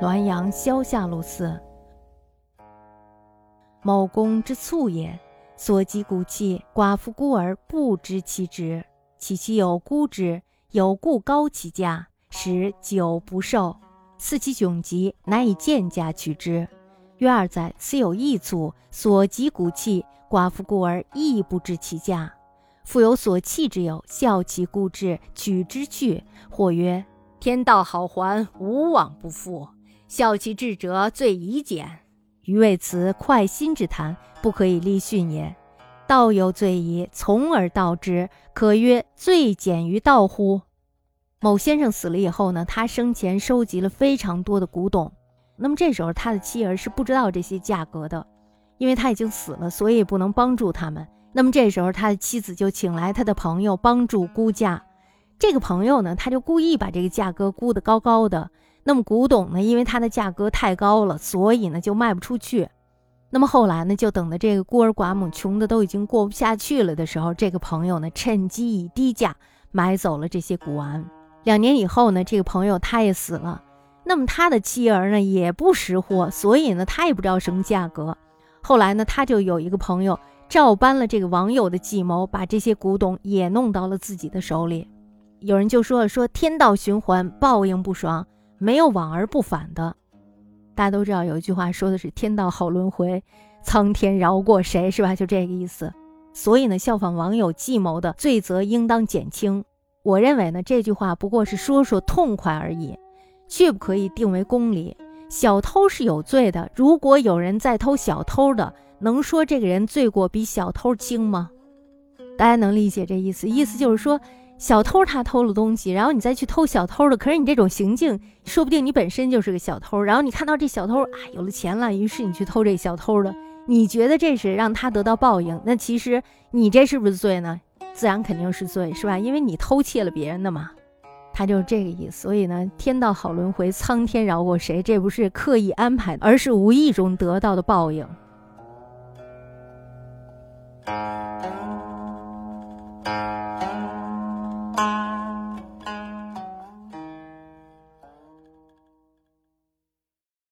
滦阳萧下路寺。某公之卒也，所及骨气，寡妇孤儿不知其职，其其有孤之，有故高其价，使久不受。赐其窘急，难以贱价取之。曰二载，此有异卒，所及骨气，寡妇孤儿亦不知其价。复有所弃之有，效其故志，取之去。或曰：天道好还，无往不复。孝其志者，最宜简。余谓此快心之谈，不可以立训也。道有罪矣，从而道之，可曰最简于道乎？某先生死了以后呢，他生前收集了非常多的古董。那么这时候他的妻儿是不知道这些价格的，因为他已经死了，所以不能帮助他们。那么这时候他的妻子就请来他的朋友帮助估价。这个朋友呢，他就故意把这个价格估得高高的。那么古董呢？因为它的价格太高了，所以呢就卖不出去。那么后来呢，就等的这个孤儿寡母穷的都已经过不下去了的时候，这个朋友呢趁机以低价买走了这些古玩。两年以后呢，这个朋友他也死了。那么他的妻儿呢也不识货，所以呢他也不知道什么价格。后来呢，他就有一个朋友照搬了这个网友的计谋，把这些古董也弄到了自己的手里。有人就说了：“说天道循环，报应不爽。”没有往而不返的，大家都知道有一句话说的是“天道好轮回，苍天饶过谁”，是吧？就这个意思。所以呢，效仿网友计谋的罪责应当减轻。我认为呢，这句话不过是说说痛快而已，却不可以定为公理。小偷是有罪的，如果有人在偷小偷的，能说这个人罪过比小偷轻吗？大家能理解这意思？意思就是说。小偷他偷了东西，然后你再去偷小偷的，可是你这种行径，说不定你本身就是个小偷。然后你看到这小偷啊有了钱了，于是你去偷这小偷的，你觉得这是让他得到报应？那其实你这是不是罪呢？自然肯定是罪，是吧？因为你偷窃了别人的嘛。他就是这个意思。所以呢，天道好轮回，苍天饶过谁？这不是刻意安排的，而是无意中得到的报应。